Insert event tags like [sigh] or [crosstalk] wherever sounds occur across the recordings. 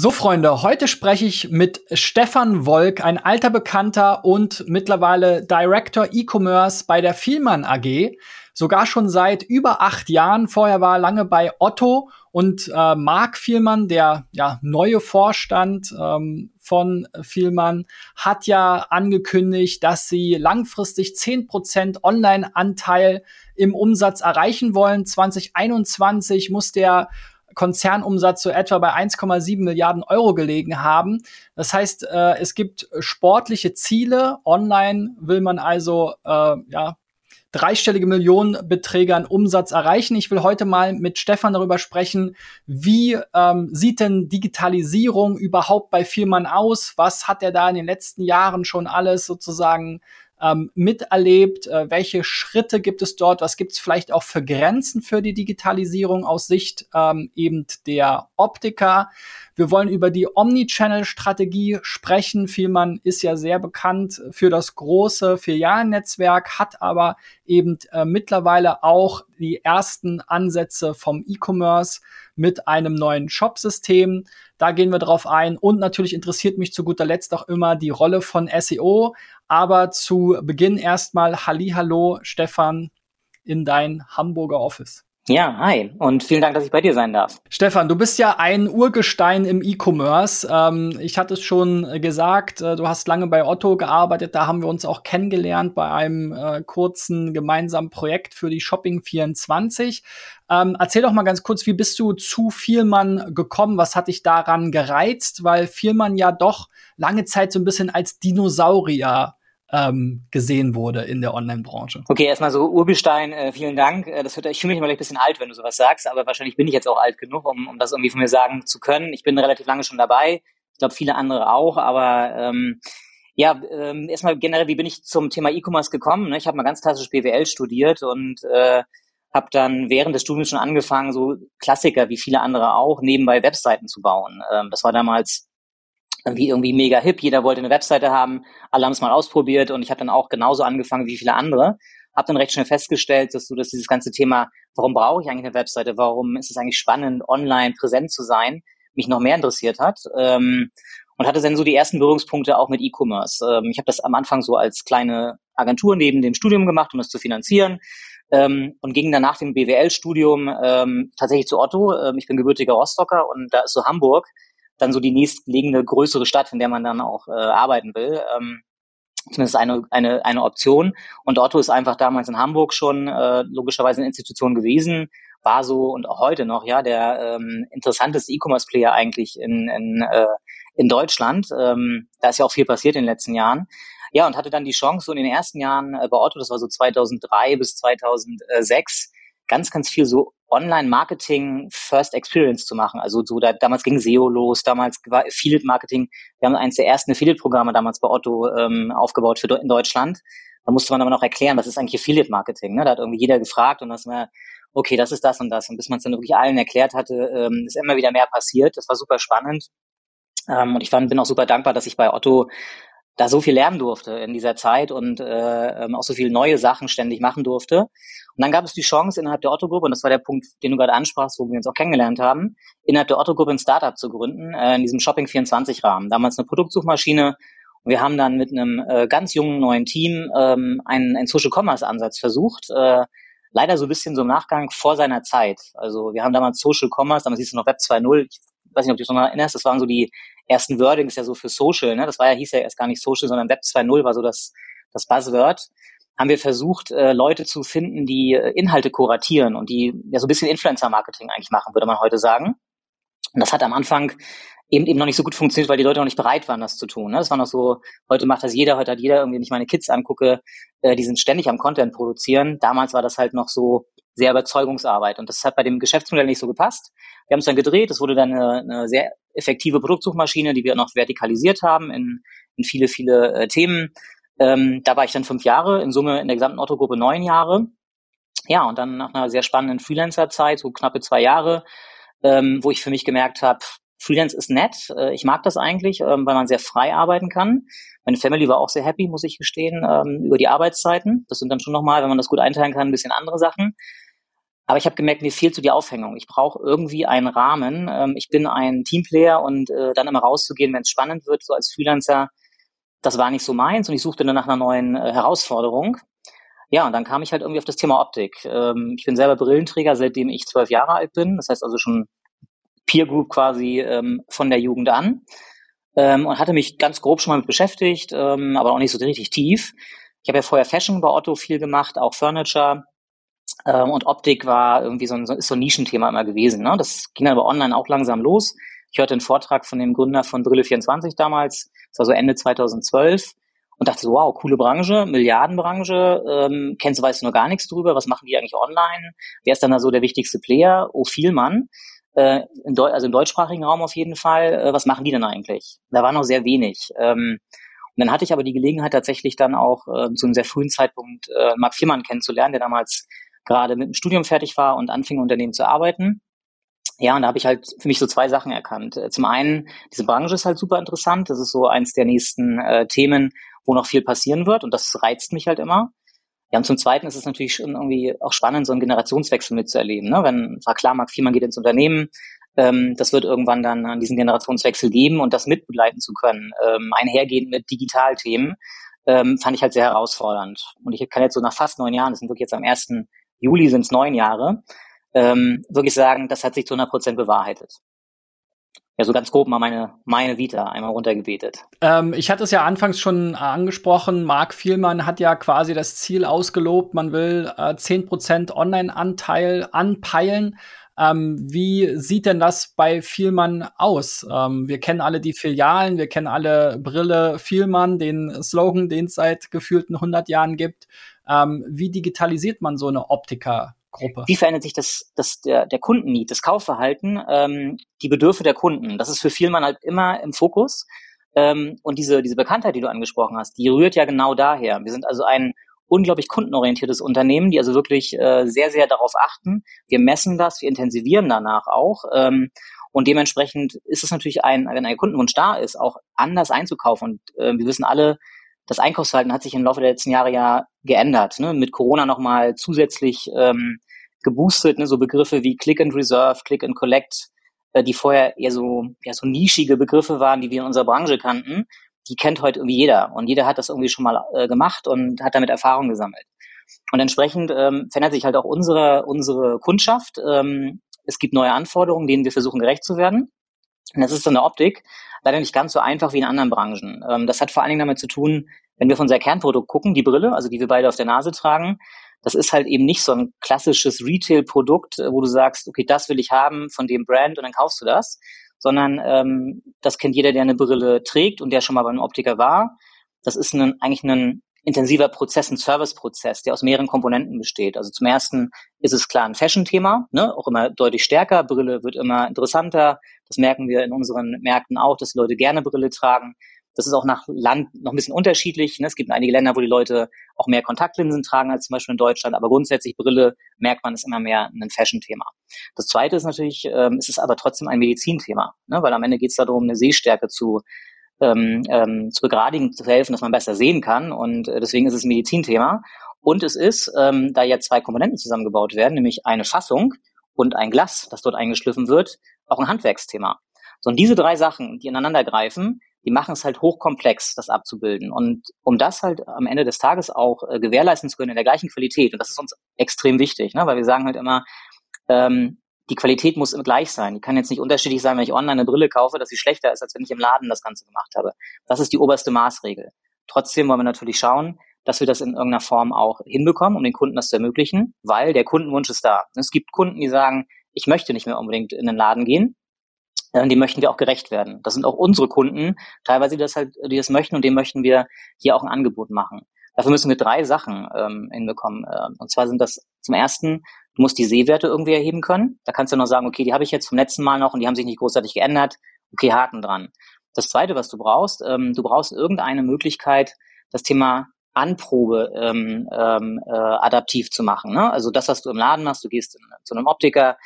So, Freunde, heute spreche ich mit Stefan Wolk, ein alter Bekannter und mittlerweile Director E-Commerce bei der Vielmann AG. Sogar schon seit über acht Jahren. Vorher war er lange bei Otto und äh, Marc Vielmann, der ja, neue Vorstand ähm, von Vielmann, hat ja angekündigt, dass sie langfristig zehn Prozent Online-Anteil im Umsatz erreichen wollen. 2021 muss der Konzernumsatz so etwa bei 1,7 Milliarden Euro gelegen haben. Das heißt, äh, es gibt sportliche Ziele. Online will man also äh, ja, dreistellige Millionenbeträge an Umsatz erreichen. Ich will heute mal mit Stefan darüber sprechen, wie ähm, sieht denn Digitalisierung überhaupt bei Firmen aus? Was hat er da in den letzten Jahren schon alles sozusagen ähm, miterlebt? Äh, welche Schritte gibt es dort? Was gibt es vielleicht auch für Grenzen für die Digitalisierung aus Sicht ähm, eben der Optiker? Wir wollen über die Omnichannel-Strategie sprechen. Vielmann ist ja sehr bekannt für das große Filialnetzwerk, hat aber eben äh, mittlerweile auch die ersten Ansätze vom E-Commerce mit einem neuen Shop-System. Da gehen wir drauf ein. Und natürlich interessiert mich zu guter Letzt auch immer die Rolle von SEO. Aber zu Beginn erstmal Hallo, Stefan, in dein Hamburger Office. Ja, hi und vielen Dank, dass ich bei dir sein darf. Stefan, du bist ja ein Urgestein im E-Commerce. Ähm, ich hatte es schon gesagt, äh, du hast lange bei Otto gearbeitet, da haben wir uns auch kennengelernt bei einem äh, kurzen gemeinsamen Projekt für die Shopping 24. Ähm, erzähl doch mal ganz kurz, wie bist du zu Vielmann gekommen? Was hat dich daran gereizt? Weil Vielmann ja doch lange Zeit so ein bisschen als Dinosaurier ähm, gesehen wurde in der Online-Branche. Okay, erstmal so Urgestein, äh, vielen Dank. Äh, das wird, ich fühle mich immer ein bisschen alt, wenn du sowas sagst, aber wahrscheinlich bin ich jetzt auch alt genug, um, um das irgendwie von mir sagen zu können. Ich bin relativ lange schon dabei. Ich glaube, viele andere auch, aber ähm, ja, ähm, erstmal generell, wie bin ich zum Thema E-Commerce gekommen? Ne? Ich habe mal ganz klassisch BWL studiert und äh, habe dann während des Studiums schon angefangen, so Klassiker wie viele andere auch, nebenbei Webseiten zu bauen. Ähm, das war damals wie irgendwie mega hip. Jeder wollte eine Webseite haben. Alle haben es mal ausprobiert und ich habe dann auch genauso angefangen wie viele andere. Habe dann recht schnell festgestellt, dass du, dass dieses ganze Thema, warum brauche ich eigentlich eine Webseite? Warum ist es eigentlich spannend, online präsent zu sein, mich noch mehr interessiert hat. Ähm, und hatte dann so die ersten Berührungspunkte auch mit E-Commerce. Ähm, ich habe das am Anfang so als kleine Agentur neben dem Studium gemacht, um das zu finanzieren. Ähm, und ging dann nach dem BWL-Studium ähm, tatsächlich zu Otto. Ähm, ich bin gebürtiger Rostocker und da ist so Hamburg dann so die nächstgelegene größere Stadt, in der man dann auch äh, arbeiten will. Ähm, zumindest eine, eine, eine Option. Und Otto ist einfach damals in Hamburg schon äh, logischerweise eine Institution gewesen, war so und auch heute noch ja der ähm, interessanteste E-Commerce-Player eigentlich in, in, äh, in Deutschland. Ähm, da ist ja auch viel passiert in den letzten Jahren. Ja, und hatte dann die Chance, so in den ersten Jahren äh, bei Otto, das war so 2003 bis 2006, ganz, ganz viel so Online-Marketing First Experience zu machen. Also so da, damals ging SEO los, damals war Affiliate Marketing. Wir haben eines der ersten Affiliate-Programme damals bei Otto ähm, aufgebaut für in Deutschland. Da musste man aber noch erklären, was ist eigentlich Affiliate Marketing. Ne? Da hat irgendwie jeder gefragt und das war, okay, das ist das und das. Und bis man es dann wirklich allen erklärt hatte, ähm, ist immer wieder mehr passiert. Das war super spannend. Ähm, und ich fand, bin auch super dankbar, dass ich bei Otto da so viel lernen durfte in dieser Zeit und äh, ähm, auch so viele neue Sachen ständig machen durfte. Und dann gab es die Chance innerhalb der Otto-Gruppe, und das war der Punkt, den du gerade ansprachst, wo wir uns auch kennengelernt haben, innerhalb der Otto-Gruppe ein Startup zu gründen, äh, in diesem Shopping-24-Rahmen. Damals eine Produktsuchmaschine. Und wir haben dann mit einem äh, ganz jungen neuen Team ähm, einen, einen Social-Commerce-Ansatz versucht, äh, leider so ein bisschen so im Nachgang vor seiner Zeit. Also wir haben damals Social Commerce, damals hieß es noch Web 2.0, ich weiß nicht, ob du dich noch erinnerst, das waren so die ersten Wordings ja so für Social, ne? Das war ja, hieß ja erst gar nicht Social, sondern Web 2.0 war so das, das Buzzword. Haben wir versucht, äh, Leute zu finden, die äh, Inhalte kuratieren und die ja so ein bisschen Influencer-Marketing eigentlich machen, würde man heute sagen. Und das hat am Anfang eben eben noch nicht so gut funktioniert, weil die Leute noch nicht bereit waren, das zu tun. Ne? Das war noch so, heute macht das jeder, heute hat jeder irgendwie, wenn ich meine Kids angucke, äh, die sind ständig am Content produzieren. Damals war das halt noch so sehr Überzeugungsarbeit und das hat bei dem Geschäftsmodell nicht so gepasst. Wir haben es dann gedreht, es wurde dann eine, eine sehr effektive Produktsuchmaschine, die wir noch vertikalisiert haben in, in viele, viele äh, Themen. Ähm, da war ich dann fünf Jahre, in Summe in der gesamten Otto-Gruppe neun Jahre. Ja, und dann nach einer sehr spannenden Freelancer-Zeit, so knappe zwei Jahre, ähm, wo ich für mich gemerkt habe, Freelance ist nett, äh, ich mag das eigentlich, ähm, weil man sehr frei arbeiten kann. Meine Family war auch sehr happy, muss ich gestehen, ähm, über die Arbeitszeiten. Das sind dann schon nochmal, wenn man das gut einteilen kann, ein bisschen andere Sachen. Aber ich habe gemerkt, mir fehlt so die Aufhängung. Ich brauche irgendwie einen Rahmen. Ähm, ich bin ein Teamplayer und äh, dann immer rauszugehen, wenn es spannend wird, so als Freelancer, das war nicht so meins und ich suchte dann nach einer neuen äh, Herausforderung. Ja, und dann kam ich halt irgendwie auf das Thema Optik. Ähm, ich bin selber Brillenträger, seitdem ich zwölf Jahre alt bin. Das heißt also schon Peer Group quasi ähm, von der Jugend an. Ähm, und hatte mich ganz grob schon mal mit beschäftigt, ähm, aber auch nicht so richtig tief. Ich habe ja vorher Fashion bei Otto viel gemacht, auch Furniture. Ähm, und Optik war irgendwie so ein, ist so ein Nischenthema immer gewesen. Ne? Das ging aber online auch langsam los. Ich hörte einen Vortrag von dem Gründer von Brille24 damals, das war so Ende 2012, und dachte so, wow, coole Branche, Milliardenbranche, ähm, kennst du, weißt du noch gar nichts drüber, was machen die eigentlich online? Wer ist dann da so der wichtigste Player? Oh, Vielmann. Äh, in also im deutschsprachigen Raum auf jeden Fall. Äh, was machen die denn eigentlich? Da war noch sehr wenig. Ähm, und dann hatte ich aber die Gelegenheit tatsächlich dann auch äh, zu einem sehr frühen Zeitpunkt äh, Marc Viermann kennenzulernen, der damals gerade mit dem Studium fertig war und anfing, Unternehmen zu arbeiten. Ja, und da habe ich halt für mich so zwei Sachen erkannt. Äh, zum einen, diese Branche ist halt super interessant. Das ist so eins der nächsten äh, Themen, wo noch viel passieren wird. Und das reizt mich halt immer. Ja, und zum Zweiten ist es natürlich schon irgendwie auch spannend, so einen Generationswechsel mitzuerleben. Ne? Wenn, war klar, Mark Viermann geht ins Unternehmen, ähm, das wird irgendwann dann an diesen Generationswechsel geben und das mitbegleiten zu können, ähm, einhergehend mit Digitalthemen, ähm, fand ich halt sehr herausfordernd. Und ich kann jetzt so nach fast neun Jahren, das sind wirklich jetzt am 1. Juli sind es neun Jahre, ähm, wirklich sagen, das hat sich zu 100 Prozent bewahrheitet. Ja, so ganz grob mal meine, meine Vita einmal runtergebetet. Ähm, ich hatte es ja anfangs schon angesprochen, Marc Vielmann hat ja quasi das Ziel ausgelobt, man will äh, 10% Online-Anteil anpeilen. Ähm, wie sieht denn das bei Vielmann aus? Ähm, wir kennen alle die Filialen, wir kennen alle Brille Vielmann, den Slogan, den es seit gefühlten 100 Jahren gibt. Ähm, wie digitalisiert man so eine Optiker-Gruppe? Wie verändert sich das, das der, der Kundennied, das Kaufverhalten, ähm, die Bedürfe der Kunden? Das ist für Vielmann halt immer im Fokus. Ähm, und diese, diese Bekanntheit, die du angesprochen hast, die rührt ja genau daher. Wir sind also ein unglaublich kundenorientiertes Unternehmen, die also wirklich äh, sehr, sehr darauf achten. Wir messen das, wir intensivieren danach auch. Ähm, und dementsprechend ist es natürlich ein, wenn ein Kundenwunsch da ist, auch anders einzukaufen. Und äh, wir wissen alle, das Einkaufsverhalten hat sich im Laufe der letzten Jahre ja geändert. Ne? Mit Corona nochmal zusätzlich ähm, geboostet, ne? so Begriffe wie Click and Reserve, Click and Collect, äh, die vorher eher so, ja, so nischige Begriffe waren, die wir in unserer Branche kannten, die kennt heute irgendwie jeder. Und jeder hat das irgendwie schon mal äh, gemacht und hat damit Erfahrung gesammelt. Und entsprechend ähm, verändert sich halt auch unsere, unsere Kundschaft. Ähm, es gibt neue Anforderungen, denen wir versuchen gerecht zu werden. Und das ist so eine Optik, leider nicht ganz so einfach wie in anderen Branchen. Ähm, das hat vor allen Dingen damit zu tun, wenn wir auf unser Kernprodukt gucken, die Brille, also die wir beide auf der Nase tragen, das ist halt eben nicht so ein klassisches Retail-Produkt, wo du sagst, okay, das will ich haben von dem Brand und dann kaufst du das, sondern ähm, das kennt jeder, der eine Brille trägt und der schon mal beim Optiker war. Das ist ein, eigentlich ein intensiver Prozess, ein Serviceprozess, der aus mehreren Komponenten besteht. Also zum ersten ist es klar ein Fashion-Thema, ne? auch immer deutlich stärker. Brille wird immer interessanter. Das merken wir in unseren Märkten auch, dass Leute gerne Brille tragen. Das ist auch nach Land noch ein bisschen unterschiedlich. Ne? Es gibt einige Länder, wo die Leute auch mehr Kontaktlinsen tragen als zum Beispiel in Deutschland, aber grundsätzlich Brille merkt man ist immer mehr ein Fashion-Thema. Das Zweite ist natürlich, ähm, es ist aber trotzdem ein Medizinthema, ne? weil am Ende geht es darum, eine Sehstärke zu ähm, ähm, zu begradigen, zu helfen, dass man besser sehen kann. Und äh, deswegen ist es ein Medizinthema. Und es ist, ähm, da jetzt zwei Komponenten zusammengebaut werden, nämlich eine Fassung und ein Glas, das dort eingeschliffen wird, auch ein Handwerksthema. So, und diese drei Sachen, die ineinander greifen, die machen es halt hochkomplex, das abzubilden. Und um das halt am Ende des Tages auch äh, gewährleisten zu können in der gleichen Qualität, und das ist uns extrem wichtig, ne? weil wir sagen halt immer, ähm, die Qualität muss immer gleich sein. Die kann jetzt nicht unterschiedlich sein, wenn ich online eine Brille kaufe, dass sie schlechter ist, als wenn ich im Laden das Ganze gemacht habe. Das ist die oberste Maßregel. Trotzdem wollen wir natürlich schauen, dass wir das in irgendeiner Form auch hinbekommen, um den Kunden das zu ermöglichen, weil der Kundenwunsch ist da. Es gibt Kunden, die sagen, ich möchte nicht mehr unbedingt in den Laden gehen. Äh, die möchten wir auch gerecht werden. Das sind auch unsere Kunden, teilweise die das halt, die das möchten und dem möchten wir hier auch ein Angebot machen. Dafür müssen wir drei Sachen ähm, hinbekommen. Ähm, und zwar sind das zum ersten Du musst die Sehwerte irgendwie erheben können. Da kannst du noch sagen, okay, die habe ich jetzt vom letzten Mal noch und die haben sich nicht großartig geändert. Okay, Haken dran. Das zweite, was du brauchst, ähm, du brauchst irgendeine Möglichkeit, das Thema Anprobe ähm, ähm, äh, adaptiv zu machen. Ne? Also das, was du im Laden machst, du gehst in, zu einem Optiker,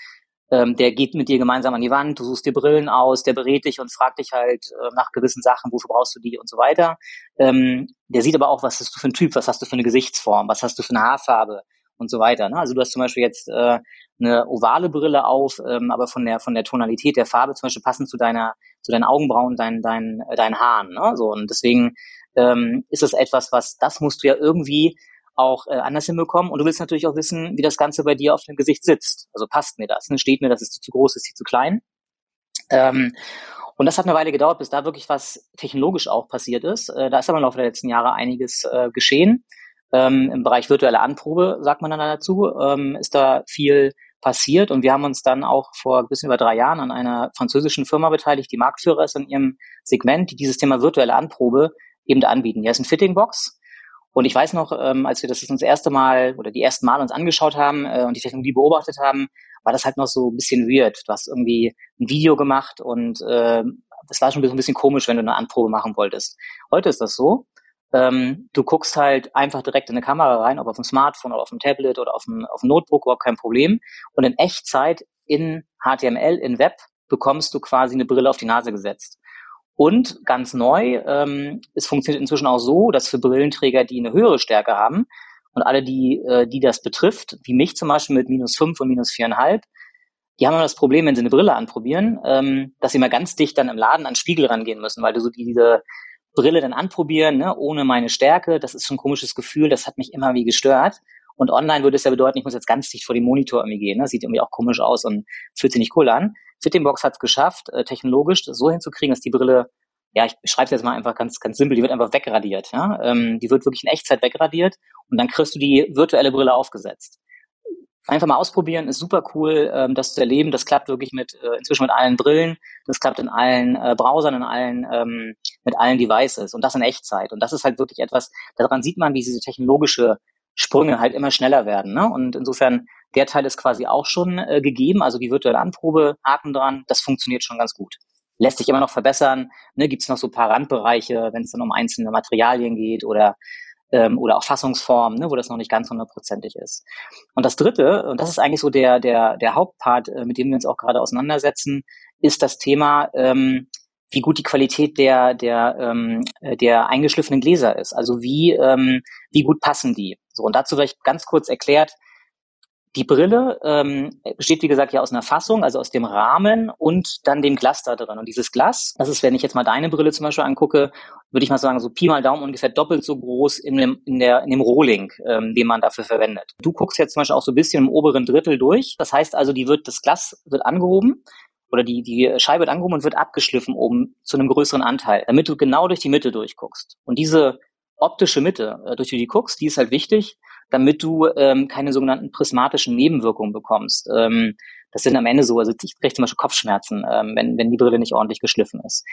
ähm, der geht mit dir gemeinsam an die Wand, du suchst dir Brillen aus, der berät dich und fragt dich halt äh, nach gewissen Sachen, wofür brauchst du die und so weiter. Ähm, der sieht aber auch, was hast du für ein Typ, was hast du für eine Gesichtsform, was hast du für eine Haarfarbe, und so weiter. Ne? Also du hast zum Beispiel jetzt äh, eine ovale Brille auf, ähm, aber von der von der Tonalität der Farbe zum Beispiel passend zu deiner zu deinen Augenbrauen, deinen deinen äh, deinen Haaren. Ne? So und deswegen ähm, ist es etwas, was das musst du ja irgendwie auch äh, anders hinbekommen. Und du willst natürlich auch wissen, wie das Ganze bei dir auf dem Gesicht sitzt. Also passt mir das? Ne? Steht mir das? Ist die zu groß? Ist die zu klein? Ähm, und das hat eine Weile gedauert, bis da wirklich was technologisch auch passiert ist. Äh, da ist aber im Laufe der letzten Jahre einiges äh, geschehen. Ähm, Im Bereich virtuelle Anprobe, sagt man dann dazu, ähm, ist da viel passiert. Und wir haben uns dann auch vor ein bisschen über drei Jahren an einer französischen Firma beteiligt, die Marktführer ist in ihrem Segment, die dieses Thema virtuelle Anprobe eben anbieten. Die ist ein Fittingbox. Und ich weiß noch, ähm, als wir das das erste Mal oder die ersten Mal uns angeschaut haben äh, und die Technologie beobachtet haben, war das halt noch so ein bisschen weird. Du hast irgendwie ein Video gemacht und äh, das war schon ein bisschen komisch, wenn du eine Anprobe machen wolltest. Heute ist das so. Ähm, du guckst halt einfach direkt in eine Kamera rein, ob auf dem Smartphone oder auf dem Tablet oder auf dem, auf dem Notebook, überhaupt kein Problem. Und in Echtzeit in HTML, in Web, bekommst du quasi eine Brille auf die Nase gesetzt. Und ganz neu, ähm, es funktioniert inzwischen auch so, dass für Brillenträger, die eine höhere Stärke haben, und alle, die, äh, die das betrifft, wie mich zum Beispiel mit minus fünf und minus viereinhalb, die haben immer das Problem, wenn sie eine Brille anprobieren, ähm, dass sie mal ganz dicht dann im Laden an den Spiegel rangehen müssen, weil du so diese Brille dann anprobieren, ne, ohne meine Stärke, das ist schon ein komisches Gefühl, das hat mich immer wie gestört. Und online würde es ja bedeuten, ich muss jetzt ganz dicht vor dem Monitor irgendwie gehen. Ne? Sieht irgendwie auch komisch aus und fühlt sich nicht cool an. Fittingbox hat es geschafft, äh, technologisch so hinzukriegen, dass die Brille ja, ich schreibe es jetzt mal einfach ganz, ganz simpel, die wird einfach wegradiert. Ja? Ähm, die wird wirklich in Echtzeit wegradiert und dann kriegst du die virtuelle Brille aufgesetzt. Einfach mal ausprobieren, ist super cool, ähm, das zu erleben. Das klappt wirklich mit äh, inzwischen mit allen Brillen, das klappt in allen äh, Browsern, in allen ähm, mit allen Devices und das in Echtzeit. Und das ist halt wirklich etwas, daran sieht man, wie diese technologische Sprünge halt immer schneller werden. Ne? Und insofern, der Teil ist quasi auch schon äh, gegeben, also die virtuelle Anprobe, Haken dran, das funktioniert schon ganz gut lässt sich immer noch verbessern. Ne, Gibt es noch so ein paar Randbereiche, wenn es dann um einzelne Materialien geht oder ähm, oder auch Fassungsformen, ne, wo das noch nicht ganz hundertprozentig ist. Und das Dritte, und das ist eigentlich so der der der Hauptpart, äh, mit dem wir uns auch gerade auseinandersetzen, ist das Thema, ähm, wie gut die Qualität der der ähm, der eingeschliffenen Gläser ist. Also wie ähm, wie gut passen die. So und dazu vielleicht ganz kurz erklärt die Brille ähm, besteht, wie gesagt, ja aus einer Fassung, also aus dem Rahmen und dann dem Glas da drin. Und dieses Glas, das ist, wenn ich jetzt mal deine Brille zum Beispiel angucke, würde ich mal sagen, so Pi mal Daumen ungefähr doppelt so groß in dem, in der, in dem Rohling, ähm, den man dafür verwendet. Du guckst jetzt zum Beispiel auch so ein bisschen im oberen Drittel durch. Das heißt also, die wird, das Glas wird angehoben oder die, die Scheibe wird angehoben und wird abgeschliffen oben zu einem größeren Anteil, damit du genau durch die Mitte durchguckst. Und diese optische Mitte, äh, durch die du guckst, die ist halt wichtig, damit du ähm, keine sogenannten prismatischen Nebenwirkungen bekommst. Ähm, das sind am Ende so, also ich kriege zum Beispiel Kopfschmerzen, ähm, wenn, wenn die Brille nicht ordentlich geschliffen ist.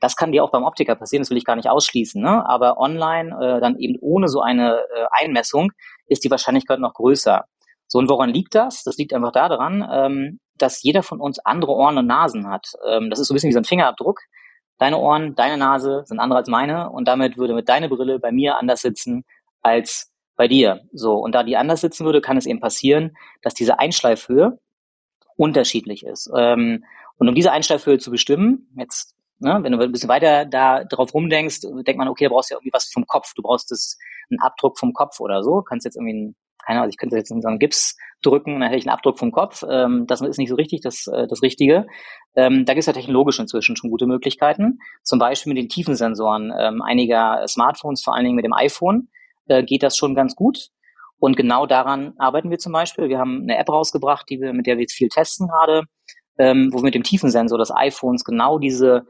Das kann dir auch beim Optiker passieren, das will ich gar nicht ausschließen. Ne? Aber online, äh, dann eben ohne so eine äh, Einmessung, ist die Wahrscheinlichkeit noch größer. So, und woran liegt das? Das liegt einfach daran, ähm, dass jeder von uns andere Ohren und Nasen hat. Ähm, das ist so ein bisschen wie so ein Fingerabdruck. Deine Ohren, deine Nase sind andere als meine und damit würde mit deiner Brille bei mir anders sitzen als bei dir. So, und da die anders sitzen würde, kann es eben passieren, dass diese Einschleifhöhe unterschiedlich ist. Ähm, und um diese Einschleifhöhe zu bestimmen, jetzt, ne, wenn du ein bisschen weiter da drauf rumdenkst, denkt man, okay, da brauchst du ja irgendwie was vom Kopf. Du brauchst das, einen Abdruck vom Kopf oder so. Kannst jetzt irgendwie einen, keine Ahnung, ich könnte jetzt in so einen Gips drücken, dann hätte ich einen Abdruck vom Kopf. Ähm, das ist nicht so richtig das, äh, das Richtige. Ähm, da gibt es ja technologisch inzwischen schon gute Möglichkeiten. Zum Beispiel mit den Tiefensensoren ähm, einiger Smartphones, vor allen Dingen mit dem iPhone äh, geht das schon ganz gut. Und genau daran arbeiten wir zum Beispiel. Wir haben eine App rausgebracht, die wir, mit der wir jetzt viel testen gerade, ähm, wo wir mit dem Tiefensensor des iPhones genau diese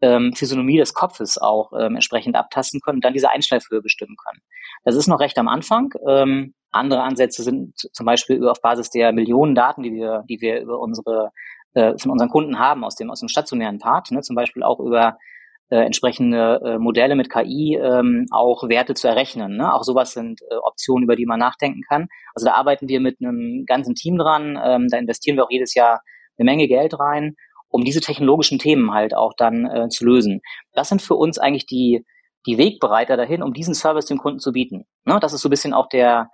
ähm, Physiognomie des Kopfes auch ähm, entsprechend abtasten können und dann diese Einschleifhöhe bestimmen können. Das ist noch recht am Anfang. Ähm, andere Ansätze sind zum Beispiel auf Basis der Millionen Daten, die wir, die wir über unsere äh, von unseren Kunden haben aus dem aus dem stationären Part, ne, zum Beispiel auch über äh, entsprechende äh, Modelle mit KI ähm, auch Werte zu errechnen. Ne? Auch sowas sind äh, Optionen, über die man nachdenken kann. Also da arbeiten wir mit einem ganzen Team dran. Ähm, da investieren wir auch jedes Jahr eine Menge Geld rein, um diese technologischen Themen halt auch dann äh, zu lösen. Das sind für uns eigentlich die die Wegbereiter dahin, um diesen Service dem Kunden zu bieten. Ne? Das ist so ein bisschen auch der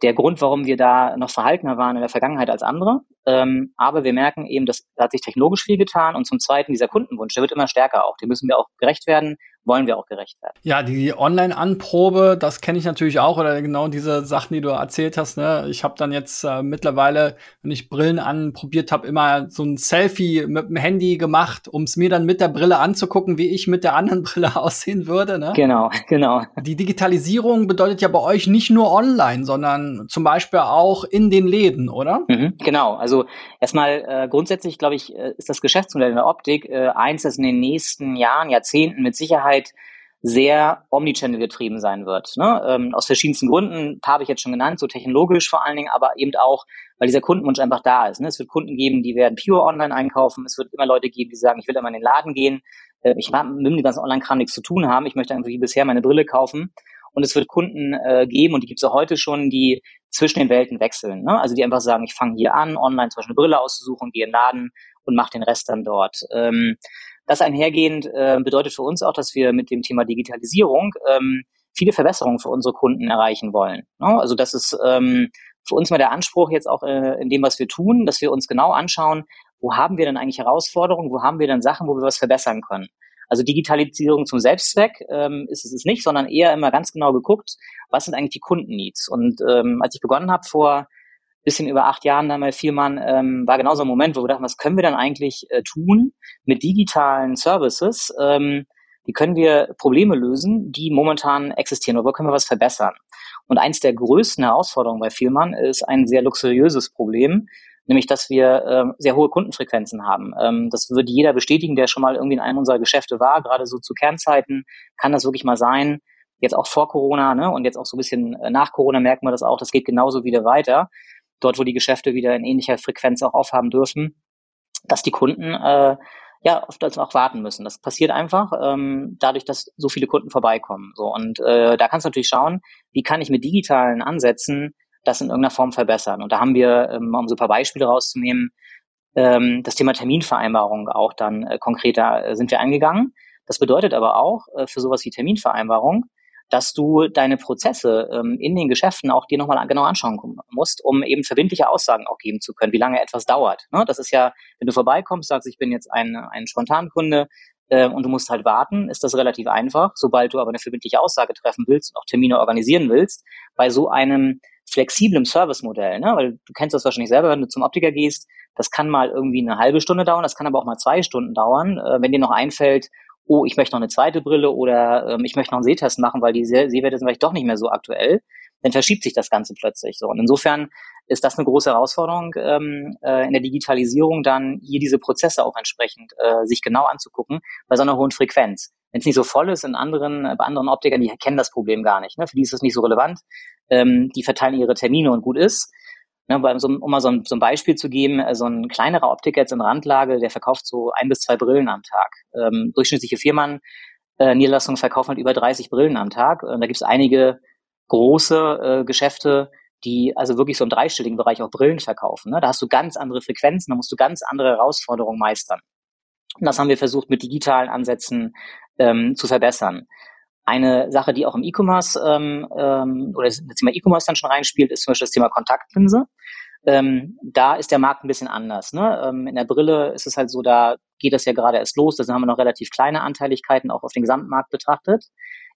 der Grund, warum wir da noch verhaltener waren in der Vergangenheit als andere. Ähm, aber wir merken eben, dass da hat sich technologisch viel getan und zum Zweiten dieser Kundenwunsch, der wird immer stärker auch. Dem müssen wir auch gerecht werden, wollen wir auch gerecht werden. Ja, die Online-Anprobe, das kenne ich natürlich auch oder genau diese Sachen, die du erzählt hast. Ne? Ich habe dann jetzt äh, mittlerweile, wenn ich Brillen anprobiert habe, immer so ein Selfie mit dem Handy gemacht, um es mir dann mit der Brille anzugucken, wie ich mit der anderen [laughs] Brille aussehen würde. Ne? Genau, [laughs] genau. Die Digitalisierung bedeutet ja bei euch nicht nur online, sondern zum Beispiel auch in den Läden, oder? Mhm, genau. Also erstmal äh, grundsätzlich, glaube ich, äh, ist das Geschäftsmodell in der Optik äh, eins, das in den nächsten Jahren, Jahrzehnten mit Sicherheit Sicherheit sehr Omnichannel getrieben sein wird. Ne? Ähm, aus verschiedensten Gründen, ein paar habe ich jetzt schon genannt, so technologisch vor allen Dingen, aber eben auch, weil dieser Kundenwunsch einfach da ist. Ne? Es wird Kunden geben, die werden pure online einkaufen. Es wird immer Leute geben, die sagen, ich will immer in den Laden gehen. Äh, ich will mit dem ganzen Online-Kram nichts zu tun haben. Ich möchte einfach wie bisher meine Brille kaufen. Und es wird Kunden äh, geben, und die gibt es auch heute schon, die zwischen den Welten wechseln. Ne? Also die einfach sagen, ich fange hier an, online zum Beispiel eine Brille auszusuchen, gehe in den Laden und mache den Rest dann dort. Ähm, das einhergehend äh, bedeutet für uns auch, dass wir mit dem Thema Digitalisierung ähm, viele Verbesserungen für unsere Kunden erreichen wollen. Ne? Also das ist ähm, für uns mal der Anspruch jetzt auch äh, in dem, was wir tun, dass wir uns genau anschauen, wo haben wir denn eigentlich Herausforderungen, wo haben wir denn Sachen, wo wir was verbessern können. Also Digitalisierung zum Selbstzweck ähm, ist es nicht, sondern eher immer ganz genau geguckt, was sind eigentlich die Kundenneeds. Und ähm, als ich begonnen habe vor bisschen über acht Jahren dann bei Vielmann, ähm, war genau so ein Moment, wo wir dachten, was können wir dann eigentlich äh, tun mit digitalen Services? Ähm, wie können wir Probleme lösen, die momentan existieren? Oder wo können wir was verbessern? Und eins der größten Herausforderungen bei Vielmann ist ein sehr luxuriöses Problem, nämlich dass wir äh, sehr hohe Kundenfrequenzen haben. Ähm, das würde jeder bestätigen, der schon mal irgendwie in einem unserer Geschäfte war, gerade so zu Kernzeiten kann das wirklich mal sein. Jetzt auch vor Corona ne, und jetzt auch so ein bisschen äh, nach Corona merken wir das auch, das geht genauso wieder weiter dort, wo die Geschäfte wieder in ähnlicher Frequenz auch aufhaben dürfen, dass die Kunden äh, ja oft auch warten müssen. Das passiert einfach ähm, dadurch, dass so viele Kunden vorbeikommen. So und äh, da kannst du natürlich schauen, wie kann ich mit digitalen Ansätzen das in irgendeiner Form verbessern. Und da haben wir, ähm, um so ein paar Beispiele rauszunehmen, ähm, das Thema Terminvereinbarung auch dann äh, konkreter äh, sind wir eingegangen. Das bedeutet aber auch äh, für sowas wie Terminvereinbarung, dass du deine Prozesse ähm, in den Geschäften auch dir nochmal genau anschauen musst, um eben verbindliche Aussagen auch geben zu können, wie lange etwas dauert. Ne? Das ist ja, wenn du vorbeikommst, sagst, ich bin jetzt ein, ein Spontankunde äh, und du musst halt warten, ist das relativ einfach. Sobald du aber eine verbindliche Aussage treffen willst und auch Termine organisieren willst, bei so einem flexiblen Servicemodell, ne? weil du kennst das wahrscheinlich selber, wenn du zum Optiker gehst, das kann mal irgendwie eine halbe Stunde dauern, das kann aber auch mal zwei Stunden dauern. Äh, wenn dir noch einfällt, oh, ich möchte noch eine zweite Brille oder ähm, ich möchte noch einen Sehtest machen, weil die Seh Sehwerte sind vielleicht doch nicht mehr so aktuell, dann verschiebt sich das Ganze plötzlich so. Und insofern ist das eine große Herausforderung ähm, äh, in der Digitalisierung, dann hier diese Prozesse auch entsprechend äh, sich genau anzugucken bei so einer hohen Frequenz. Wenn es nicht so voll ist in anderen, bei anderen Optikern, die kennen das Problem gar nicht. Ne? Für die ist das nicht so relevant. Ähm, die verteilen ihre Termine und gut ist. Ne, so, um mal so ein, so ein Beispiel zu geben, äh, so ein kleinerer Optiker jetzt in Randlage, der verkauft so ein bis zwei Brillen am Tag. Ähm, durchschnittliche Firmen, äh, Niederlassungen verkaufen halt über 30 Brillen am Tag. Und da gibt es einige große äh, Geschäfte, die also wirklich so im dreistelligen Bereich auch Brillen verkaufen. Ne? Da hast du ganz andere Frequenzen, da musst du ganz andere Herausforderungen meistern. Und das haben wir versucht mit digitalen Ansätzen ähm, zu verbessern. Eine Sache, die auch im E-Commerce ähm, ähm, oder das Thema E-Commerce dann schon reinspielt, ist zum Beispiel das Thema Kontaktlinse. Ähm, da ist der Markt ein bisschen anders. Ne? Ähm, in der Brille ist es halt so, da geht das ja gerade erst los. Da haben wir noch relativ kleine Anteiligkeiten auch auf den Gesamtmarkt betrachtet.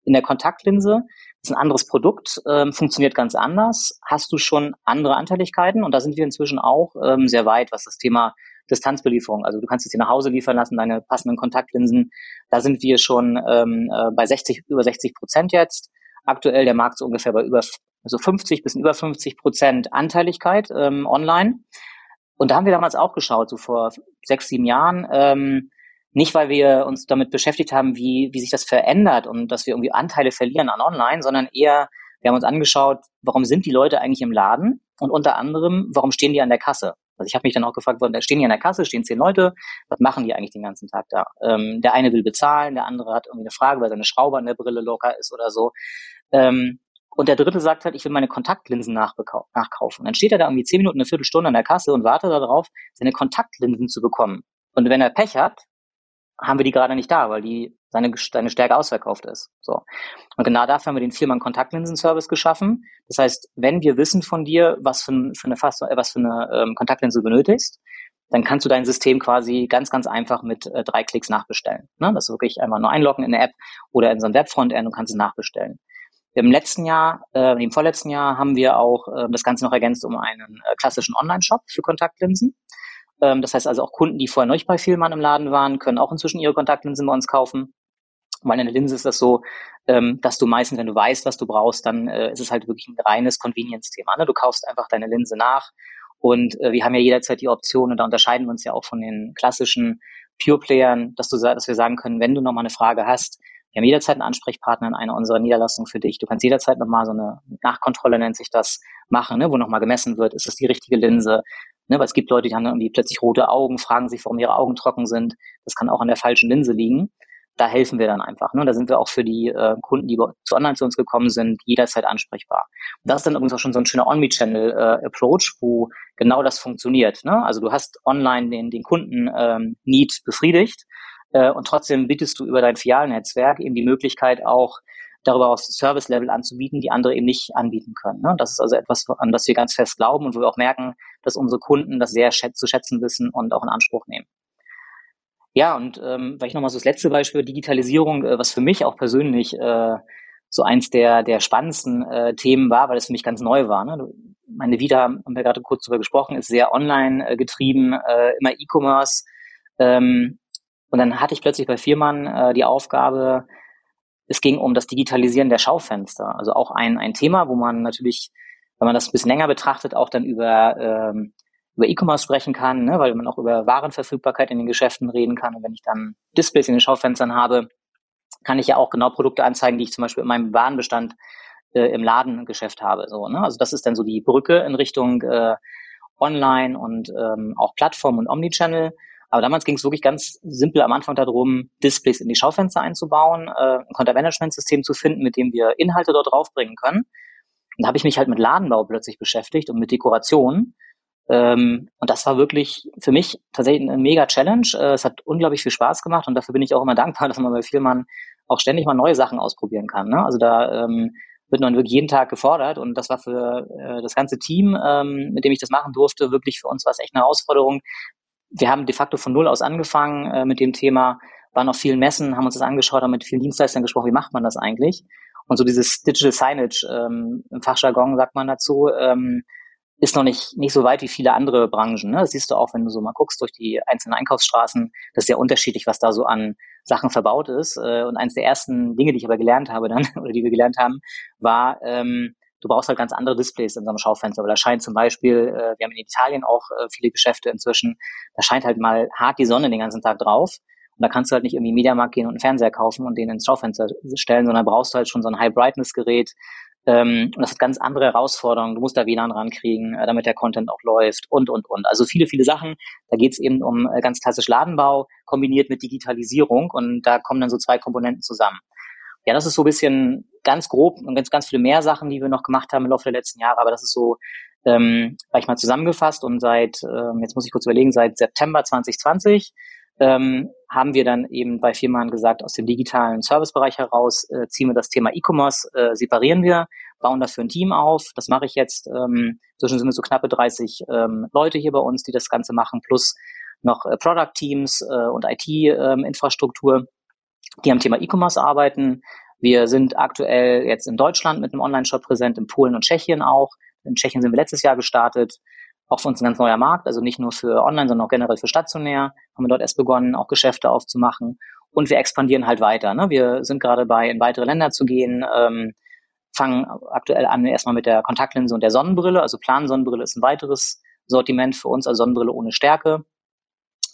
In der Kontaktlinse ist ein anderes Produkt, ähm, funktioniert ganz anders. Hast du schon andere Anteiligkeiten? Und da sind wir inzwischen auch ähm, sehr weit, was das Thema Distanzbelieferung. Also du kannst es dir nach Hause liefern lassen, deine passenden Kontaktlinsen. Da sind wir schon ähm, äh, bei 60, über 60 Prozent jetzt. Aktuell der Markt so ungefähr bei über also 50 bis über 50 Prozent Anteiligkeit ähm, online. Und da haben wir damals auch geschaut, so vor sechs, sieben Jahren. Ähm, nicht, weil wir uns damit beschäftigt haben, wie, wie sich das verändert und dass wir irgendwie Anteile verlieren an online, sondern eher, wir haben uns angeschaut, warum sind die Leute eigentlich im Laden und unter anderem, warum stehen die an der Kasse? Also ich habe mich dann auch gefragt, da stehen die an der Kasse, stehen zehn Leute, was machen die eigentlich den ganzen Tag da? Ähm, der eine will bezahlen, der andere hat irgendwie eine Frage, weil seine Schraube an der Brille locker ist oder so. Ähm, und der dritte sagt halt, ich will meine Kontaktlinsen nachkaufen. Dann steht er da irgendwie zehn Minuten, eine Viertelstunde an der Kasse und wartet darauf, seine Kontaktlinsen zu bekommen. Und wenn er Pech hat, haben wir die gerade nicht da, weil die seine, seine Stärke ausverkauft ist. So. Und genau dafür haben wir den Firmen Kontaktlinsen-Service geschaffen. Das heißt, wenn wir wissen von dir, was für, für eine Fass, äh, was für eine ähm, Kontaktlinse du benötigst, dann kannst du dein System quasi ganz, ganz einfach mit äh, drei Klicks nachbestellen. Ne? Das ist wirklich einmal nur einloggen in eine App oder in so ein Webfrontend und kannst es nachbestellen. Im letzten Jahr, äh, im vorletzten Jahr haben wir auch äh, das Ganze noch ergänzt um einen äh, klassischen Online-Shop für Kontaktlinsen. Ähm, das heißt also auch Kunden, die vorher noch nicht bei Vielmann im Laden waren, können auch inzwischen ihre Kontaktlinsen bei uns kaufen. Weil in der Linse ist das so, ähm, dass du meistens, wenn du weißt, was du brauchst, dann äh, ist es halt wirklich ein reines Convenience-Thema. Ne? Du kaufst einfach deine Linse nach und äh, wir haben ja jederzeit die Option, und da unterscheiden wir uns ja auch von den klassischen Pure-Playern, dass, dass wir sagen können, wenn du nochmal eine Frage hast, wir haben jederzeit einen Ansprechpartner in einer unserer Niederlassungen für dich. Du kannst jederzeit nochmal so eine Nachkontrolle, nennt sich das, machen, ne, wo nochmal gemessen wird, ist das die richtige Linse? Ne, weil es gibt Leute, die haben irgendwie plötzlich rote Augen, fragen sich, warum ihre Augen trocken sind. Das kann auch an der falschen Linse liegen da helfen wir dann einfach. Ne? Da sind wir auch für die äh, Kunden, die zu online zu uns gekommen sind, jederzeit ansprechbar. Und das ist dann übrigens auch schon so ein schöner Omnichannel-Approach, äh, wo genau das funktioniert. Ne? Also du hast online den, den Kunden-Need ähm, befriedigt äh, und trotzdem bietest du über dein Filialnetzwerk eben die Möglichkeit auch darüber aus Service-Level anzubieten, die andere eben nicht anbieten können. Ne? Das ist also etwas, an das wir ganz fest glauben und wo wir auch merken, dass unsere Kunden das sehr schät zu schätzen wissen und auch in Anspruch nehmen. Ja, und ähm, vielleicht nochmal so das letzte Beispiel, Digitalisierung, äh, was für mich auch persönlich äh, so eins der, der spannendsten äh, Themen war, weil es für mich ganz neu war. Ne? Meine Vita, haben wir gerade kurz drüber gesprochen, ist sehr online äh, getrieben, äh, immer E-Commerce. Ähm, und dann hatte ich plötzlich bei Firman äh, die Aufgabe, es ging um das Digitalisieren der Schaufenster. Also auch ein, ein Thema, wo man natürlich, wenn man das ein bisschen länger betrachtet, auch dann über ähm, über E-Commerce sprechen kann, ne, weil man auch über Warenverfügbarkeit in den Geschäften reden kann. Und wenn ich dann Displays in den Schaufenstern habe, kann ich ja auch genau Produkte anzeigen, die ich zum Beispiel in meinem Warenbestand äh, im Ladengeschäft habe. So, ne? Also das ist dann so die Brücke in Richtung äh, Online und ähm, auch Plattform und Omnichannel. Aber damals ging es wirklich ganz simpel am Anfang darum, Displays in die Schaufenster einzubauen, äh, ein Content-Management-System zu finden, mit dem wir Inhalte dort draufbringen können. Und da habe ich mich halt mit Ladenbau plötzlich beschäftigt und mit Dekoration ähm, und das war wirklich für mich tatsächlich eine mega Challenge. Äh, es hat unglaublich viel Spaß gemacht und dafür bin ich auch immer dankbar, [laughs] dass man bei Vielmann auch ständig mal neue Sachen ausprobieren kann. Ne? Also da ähm, wird man wirklich jeden Tag gefordert und das war für äh, das ganze Team, ähm, mit dem ich das machen durfte, wirklich für uns war es echt eine Herausforderung. Wir haben de facto von null aus angefangen äh, mit dem Thema, waren auf vielen Messen, haben uns das angeschaut, haben mit vielen Dienstleistern gesprochen, wie macht man das eigentlich? Und so dieses Digital Signage, ähm, im Fachjargon sagt man dazu, ähm, ist noch nicht, nicht so weit wie viele andere Branchen. Ne? Das siehst du auch, wenn du so mal guckst durch die einzelnen Einkaufsstraßen. Das ist sehr unterschiedlich, was da so an Sachen verbaut ist. Äh, und eines der ersten Dinge, die ich aber gelernt habe dann, [laughs] oder die wir gelernt haben, war, ähm, du brauchst halt ganz andere Displays in so einem Schaufenster. Weil da scheint zum Beispiel, äh, wir haben in Italien auch äh, viele Geschäfte inzwischen, da scheint halt mal hart die Sonne den ganzen Tag drauf. Und da kannst du halt nicht irgendwie Mediamarkt gehen und einen Fernseher kaufen und den ins Schaufenster stellen, sondern brauchst du halt schon so ein High-Brightness-Gerät, ähm, und das hat ganz andere Herausforderungen. Du musst da WLAN rankriegen, äh, damit der Content auch läuft und, und, und. Also viele, viele Sachen. Da geht es eben um äh, ganz klassisch Ladenbau kombiniert mit Digitalisierung und da kommen dann so zwei Komponenten zusammen. Ja, das ist so ein bisschen ganz grob und ganz, ganz viele mehr Sachen, die wir noch gemacht haben im Laufe der letzten Jahre, aber das ist so, ähm, ich mal zusammengefasst und seit, ähm, jetzt muss ich kurz überlegen, seit September 2020 ähm, haben wir dann eben bei Firmen gesagt, aus dem digitalen Servicebereich heraus äh, ziehen wir das Thema E-Commerce, äh, separieren wir, bauen dafür ein Team auf. Das mache ich jetzt. Ähm, zwischen sind es so knappe 30 ähm, Leute hier bei uns, die das Ganze machen, plus noch äh, Product Teams äh, und IT-Infrastruktur, ähm, die am Thema E-Commerce arbeiten. Wir sind aktuell jetzt in Deutschland mit einem Online-Shop präsent, in Polen und Tschechien auch. In Tschechien sind wir letztes Jahr gestartet auch für uns ein ganz neuer Markt, also nicht nur für online, sondern auch generell für stationär. Haben wir dort erst begonnen, auch Geschäfte aufzumachen. Und wir expandieren halt weiter. Ne? Wir sind gerade bei, in weitere Länder zu gehen, ähm, fangen aktuell an erstmal mit der Kontaktlinse und der Sonnenbrille. Also Plan-Sonnenbrille ist ein weiteres Sortiment für uns, also Sonnenbrille ohne Stärke.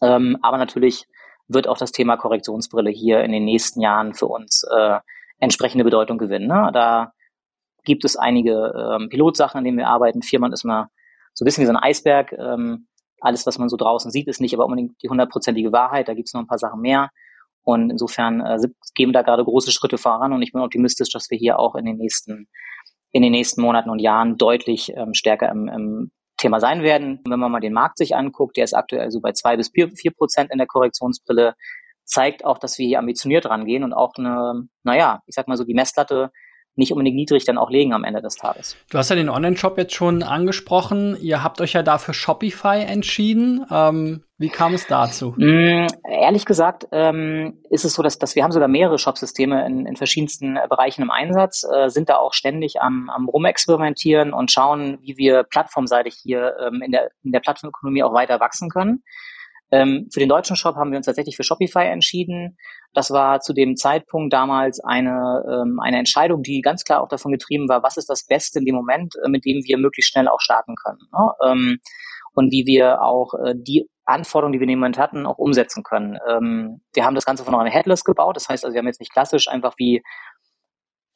Ähm, aber natürlich wird auch das Thema Korrektionsbrille hier in den nächsten Jahren für uns äh, entsprechende Bedeutung gewinnen. Ne? Da gibt es einige ähm, Pilotsachen, an denen wir arbeiten. Firman ist mal so ein bisschen wie so ein Eisberg. Ähm, alles, was man so draußen sieht, ist nicht aber unbedingt die hundertprozentige Wahrheit. Da gibt es noch ein paar Sachen mehr. Und insofern äh, geben da gerade große Schritte voran und ich bin optimistisch, dass wir hier auch in den nächsten, in den nächsten Monaten und Jahren deutlich ähm, stärker im, im Thema sein werden. wenn man mal den Markt sich anguckt, der ist aktuell so bei zwei bis vier, Prozent in der Korrektionsbrille, zeigt auch, dass wir hier ambitioniert rangehen und auch eine, naja, ich sag mal so, die Messlatte nicht unbedingt niedrig dann auch legen am Ende des Tages. Du hast ja den Online-Shop jetzt schon angesprochen. Ihr habt euch ja dafür Shopify entschieden. Ähm, wie kam es dazu? Mm, ehrlich gesagt ähm, ist es so, dass, dass wir haben sogar mehrere Shop-Systeme in, in verschiedensten äh, Bereichen im Einsatz, äh, sind da auch ständig am, am rumexperimentieren und schauen, wie wir plattformseitig hier ähm, in, der, in der Plattformökonomie auch weiter wachsen können. Ähm, für den deutschen Shop haben wir uns tatsächlich für Shopify entschieden. Das war zu dem Zeitpunkt damals eine, ähm, eine Entscheidung, die ganz klar auch davon getrieben war, was ist das Beste in dem Moment, äh, mit dem wir möglichst schnell auch starten können. Ne? Ähm, und wie wir auch äh, die Anforderungen, die wir in dem Moment hatten, auch umsetzen können. Ähm, wir haben das Ganze von einem Headless gebaut. Das heißt also, wir haben jetzt nicht klassisch einfach wie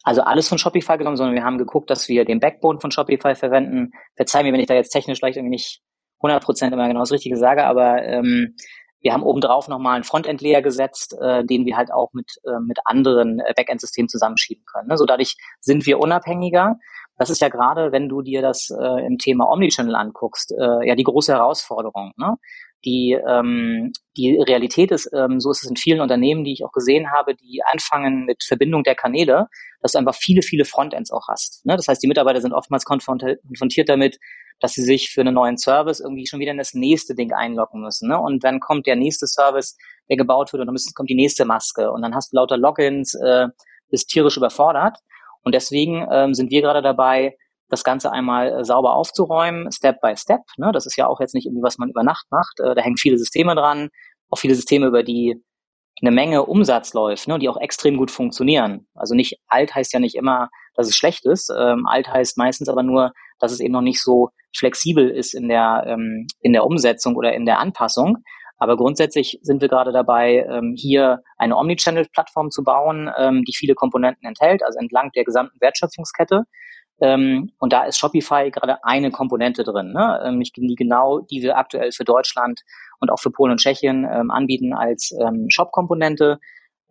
also alles von Shopify genommen, sondern wir haben geguckt, dass wir den Backbone von Shopify verwenden. Verzeih mir, wenn ich da jetzt technisch vielleicht irgendwie nicht 100 Prozent immer genau das Richtige sage, aber ähm, wir haben obendrauf nochmal einen Frontend-Layer gesetzt, äh, den wir halt auch mit, äh, mit anderen äh, Backend-Systemen zusammenschieben können. Ne? So dadurch sind wir unabhängiger. Das ist ja gerade, wenn du dir das äh, im Thema Omnichannel anguckst, äh, ja die große Herausforderung. Ne? Die, ähm, die Realität ist, ähm, so ist es in vielen Unternehmen, die ich auch gesehen habe, die anfangen mit Verbindung der Kanäle, dass du einfach viele, viele Frontends auch hast. Ne? Das heißt, die Mitarbeiter sind oftmals konfrontiert damit, dass sie sich für einen neuen Service irgendwie schon wieder in das nächste Ding einloggen müssen. Ne? Und dann kommt der nächste Service, der gebaut wird, und dann kommt die nächste Maske. Und dann hast du lauter Logins, äh, bist tierisch überfordert. Und deswegen ähm, sind wir gerade dabei, das Ganze einmal äh, sauber aufzuräumen, Step by Step. Ne? Das ist ja auch jetzt nicht irgendwie, was man über Nacht macht. Äh, da hängen viele Systeme dran, auch viele Systeme, über die eine Menge Umsatz läuft, ne, die auch extrem gut funktionieren. Also nicht alt heißt ja nicht immer, dass es schlecht ist. Ähm, alt heißt meistens aber nur, dass es eben noch nicht so flexibel ist in der, ähm, in der Umsetzung oder in der Anpassung. Aber grundsätzlich sind wir gerade dabei, ähm, hier eine Omnichannel-Plattform zu bauen, ähm, die viele Komponenten enthält, also entlang der gesamten Wertschöpfungskette. Ähm, und da ist Shopify gerade eine Komponente drin, ne? ähm, die genau, die wir aktuell für Deutschland und auch für Polen und Tschechien ähm, anbieten als ähm, Shop-Komponente.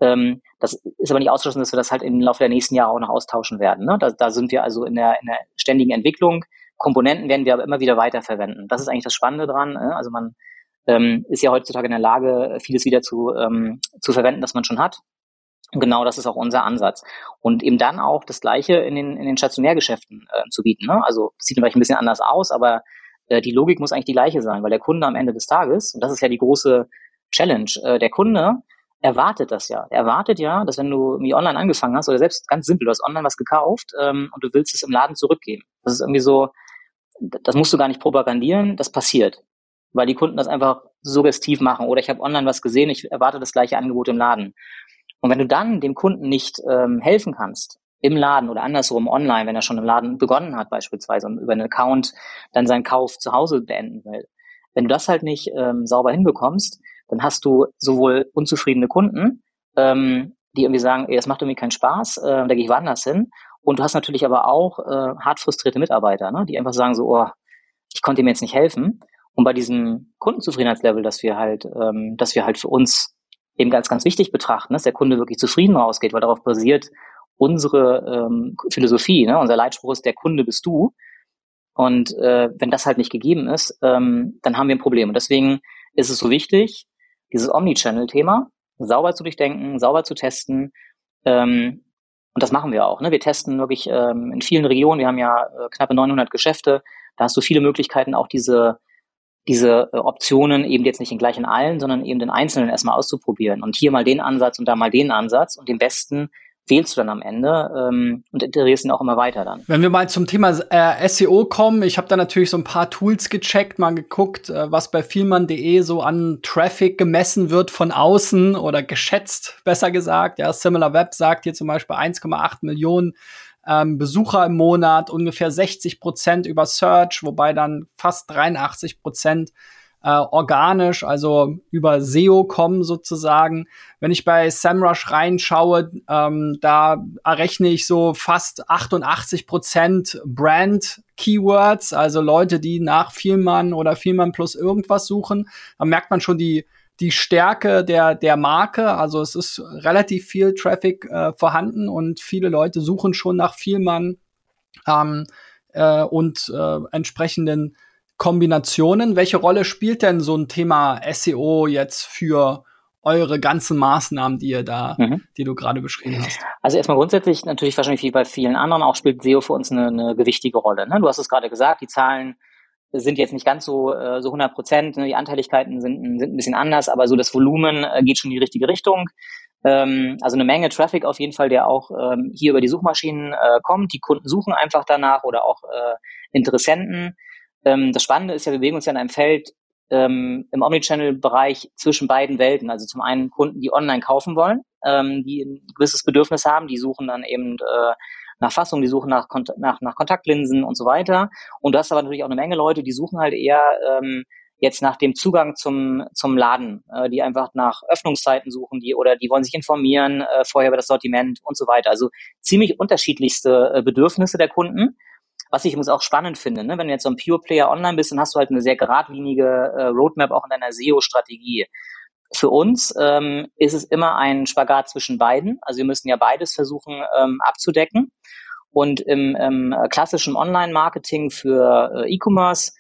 Ähm, das ist aber nicht ausgeschlossen, dass wir das halt im Laufe der nächsten Jahre auch noch austauschen werden. Ne? Da, da sind wir also in der, in der ständigen Entwicklung. Komponenten werden wir aber immer wieder weiterverwenden. Das ist eigentlich das Spannende dran. Ne? Also man ähm, ist ja heutzutage in der Lage, vieles wieder zu, zu verwenden, das man schon hat. Genau das ist auch unser Ansatz. Und eben dann auch das Gleiche in den, in den Stationärgeschäften äh, zu bieten. Ne? Also sieht vielleicht ein bisschen anders aus, aber äh, die Logik muss eigentlich die gleiche sein, weil der Kunde am Ende des Tages, und das ist ja die große Challenge, äh, der Kunde erwartet das ja. Er erwartet ja, dass wenn du irgendwie online angefangen hast, oder selbst ganz simpel, du hast online was gekauft ähm, und du willst es im Laden zurückgeben. Das ist irgendwie so, das musst du gar nicht propagandieren, das passiert. Weil die Kunden das einfach suggestiv machen. Oder ich habe online was gesehen, ich erwarte das gleiche Angebot im Laden. Und wenn du dann dem Kunden nicht ähm, helfen kannst, im Laden oder andersrum online, wenn er schon im Laden begonnen hat beispielsweise und über einen Account dann seinen Kauf zu Hause beenden will. Wenn du das halt nicht ähm, sauber hinbekommst, dann hast du sowohl unzufriedene Kunden, ähm, die irgendwie sagen, ey, das macht irgendwie keinen Spaß, äh, da gehe ich woanders hin. Und du hast natürlich aber auch äh, hart frustrierte Mitarbeiter, ne, die einfach sagen so, oh, ich konnte ihm jetzt nicht helfen. Und bei diesem Kundenzufriedenheitslevel, dass wir halt, ähm, dass wir halt für uns eben ganz, ganz wichtig betrachten, dass der Kunde wirklich zufrieden rausgeht, weil darauf basiert unsere ähm, Philosophie, ne? unser Leitspruch ist, der Kunde bist du. Und äh, wenn das halt nicht gegeben ist, ähm, dann haben wir ein Problem. Und deswegen ist es so wichtig, dieses Omnichannel-Thema sauber zu durchdenken, sauber zu testen. Ähm, und das machen wir auch. Ne? Wir testen wirklich ähm, in vielen Regionen. Wir haben ja äh, knappe 900 Geschäfte. Da hast du viele Möglichkeiten, auch diese diese äh, Optionen eben jetzt nicht in gleich in allen, sondern eben den einzelnen erstmal auszuprobieren und hier mal den Ansatz und da mal den Ansatz und den besten wählst du dann am Ende ähm, und iterierst ihn auch immer weiter dann. Wenn wir mal zum Thema äh, SEO kommen, ich habe da natürlich so ein paar Tools gecheckt, mal geguckt, äh, was bei vielmann.de so an Traffic gemessen wird von außen oder geschätzt, besser gesagt. Ja, Similar sagt hier zum Beispiel 1,8 Millionen ähm, Besucher im Monat, ungefähr 60 Prozent über Search, wobei dann fast 83 Prozent äh, organisch, also über SEO kommen sozusagen. Wenn ich bei SEMrush reinschaue, ähm, da errechne ich so fast 88 Prozent Brand Keywords, also Leute, die nach Vielmann oder Vielmann plus irgendwas suchen. Da merkt man schon die die Stärke der, der Marke. Also es ist relativ viel Traffic äh, vorhanden und viele Leute suchen schon nach Vielmann ähm, äh, und äh, entsprechenden Kombinationen. Welche Rolle spielt denn so ein Thema SEO jetzt für eure ganzen Maßnahmen, die ihr da, mhm. die du gerade beschrieben hast? Also erstmal grundsätzlich natürlich wahrscheinlich wie bei vielen anderen auch spielt SEO für uns eine, eine gewichtige Rolle. Ne? Du hast es gerade gesagt, die Zahlen sind jetzt nicht ganz so äh, so 100 Prozent, ne? die Anteiligkeiten sind, sind ein bisschen anders, aber so das Volumen äh, geht schon in die richtige Richtung. Ähm, also eine Menge Traffic auf jeden Fall, der auch ähm, hier über die Suchmaschinen äh, kommt. Die Kunden suchen einfach danach oder auch äh, Interessenten. Ähm, das Spannende ist ja, wir bewegen uns ja in einem Feld ähm, im Omnichannel-Bereich zwischen beiden Welten. Also zum einen Kunden, die online kaufen wollen, ähm, die ein gewisses Bedürfnis haben, die suchen dann eben äh, nach Fassung, die suchen nach, Kont nach, nach Kontaktlinsen und so weiter. Und du hast aber natürlich auch eine Menge Leute, die suchen halt eher ähm, jetzt nach dem Zugang zum, zum Laden, äh, die einfach nach Öffnungszeiten suchen, die oder die wollen sich informieren äh, vorher über das Sortiment und so weiter. Also ziemlich unterschiedlichste äh, Bedürfnisse der Kunden. Was ich übrigens auch spannend finde, ne? wenn du jetzt so ein Pure Player online bist, dann hast du halt eine sehr geradlinige äh, Roadmap auch in deiner SEO-Strategie. Für uns ähm, ist es immer ein Spagat zwischen beiden. Also wir müssen ja beides versuchen ähm, abzudecken. Und im, im klassischen Online-Marketing für äh, E-Commerce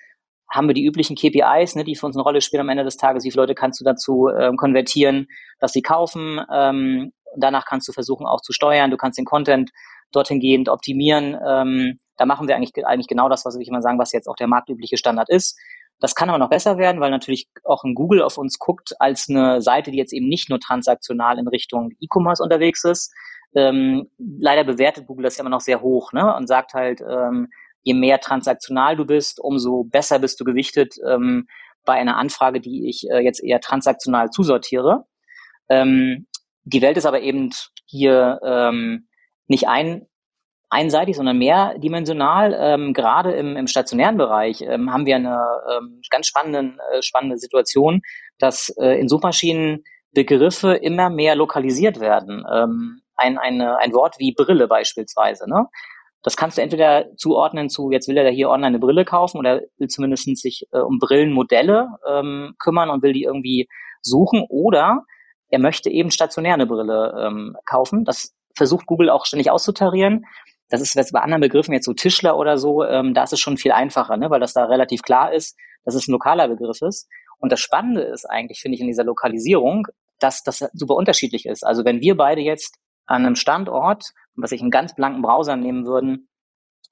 haben wir die üblichen KPIs, ne, die für uns eine Rolle spielen am Ende des Tages. Wie viele Leute kannst du dazu ähm, konvertieren, dass sie kaufen? Ähm, danach kannst du versuchen auch zu steuern. Du kannst den Content dorthin gehend optimieren. Ähm, da machen wir eigentlich, eigentlich genau das, was ich immer sagen, was jetzt auch der marktübliche Standard ist. Das kann aber noch besser werden, weil natürlich auch ein Google auf uns guckt als eine Seite, die jetzt eben nicht nur transaktional in Richtung E-Commerce unterwegs ist. Ähm, leider bewertet Google das ja immer noch sehr hoch ne? und sagt halt, ähm, je mehr transaktional du bist, umso besser bist du gewichtet ähm, bei einer Anfrage, die ich äh, jetzt eher transaktional zusortiere. Ähm, die Welt ist aber eben hier ähm, nicht ein, einseitig, sondern mehrdimensional. Ähm, gerade im, im stationären Bereich ähm, haben wir eine ähm, ganz spannende, äh, spannende Situation, dass äh, in Suchmaschinen Begriffe immer mehr lokalisiert werden. Ähm, ein, eine, ein Wort wie Brille beispielsweise. Ne? Das kannst du entweder zuordnen zu, jetzt will er hier online eine Brille kaufen oder will zumindest sich äh, um Brillenmodelle ähm, kümmern und will die irgendwie suchen oder er möchte eben stationär eine Brille ähm, kaufen. Das versucht Google auch ständig auszutarieren. Das ist jetzt bei anderen Begriffen jetzt so Tischler oder so, ähm, da ist es schon viel einfacher, ne? weil das da relativ klar ist, dass es ein lokaler Begriff ist. Und das Spannende ist eigentlich, finde ich, in dieser Lokalisierung, dass das super unterschiedlich ist. Also wenn wir beide jetzt an einem Standort was ich einen ganz blanken Browser nehmen würden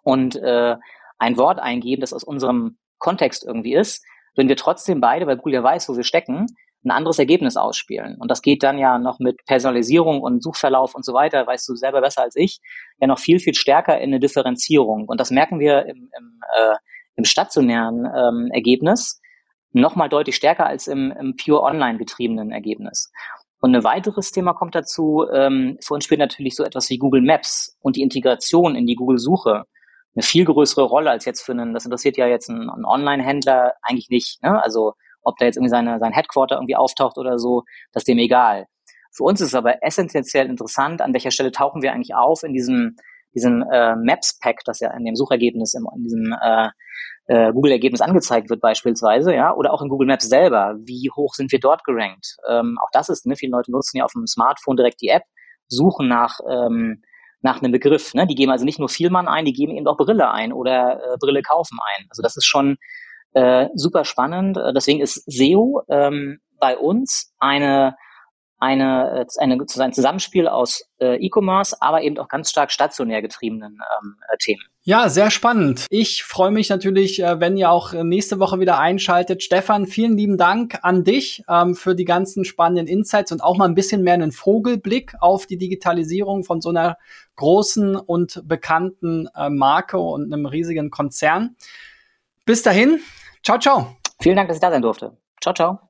und äh, ein Wort eingeben, das aus unserem Kontext irgendwie ist, würden wir trotzdem beide, weil ja weiß, wo wir stecken, ein anderes Ergebnis ausspielen. Und das geht dann ja noch mit Personalisierung und Suchverlauf und so weiter, weißt du selber besser als ich, ja noch viel, viel stärker in eine Differenzierung. Und das merken wir im, im, äh, im stationären ähm, Ergebnis nochmal deutlich stärker als im, im pure online getriebenen Ergebnis. Und ein weiteres Thema kommt dazu, ähm, für uns spielt natürlich so etwas wie Google Maps und die Integration in die Google-Suche eine viel größere Rolle als jetzt für einen, das interessiert ja jetzt einen, einen Online-Händler eigentlich nicht. Ne? Also ob da jetzt irgendwie seine, sein Headquarter irgendwie auftaucht oder so, das ist dem egal. Für uns ist es aber essentiell interessant, an welcher Stelle tauchen wir eigentlich auf in diesem, diesem äh, Maps-Pack, das ja in dem Suchergebnis, im, in diesem äh, äh, Google-Ergebnis angezeigt wird beispielsweise, ja, oder auch in Google Maps selber. Wie hoch sind wir dort gerankt? Ähm, auch das ist, ne, viele Leute nutzen ja auf dem Smartphone direkt die App, suchen nach ähm, nach einem Begriff. Ne? Die geben also nicht nur Vielmann ein, die geben eben auch Brille ein oder äh, Brille kaufen ein. Also das ist schon äh, super spannend. Äh, deswegen ist SEO ähm, bei uns eine eine, äh, eine, ein Zusammenspiel aus äh, E-Commerce, aber eben auch ganz stark stationär getriebenen ähm, äh, Themen. Ja, sehr spannend. Ich freue mich natürlich, äh, wenn ihr auch nächste Woche wieder einschaltet. Stefan, vielen lieben Dank an dich ähm, für die ganzen spannenden Insights und auch mal ein bisschen mehr einen Vogelblick auf die Digitalisierung von so einer großen und bekannten äh, Marke und einem riesigen Konzern. Bis dahin, ciao, ciao. Vielen Dank, dass ich da sein durfte. Ciao, ciao.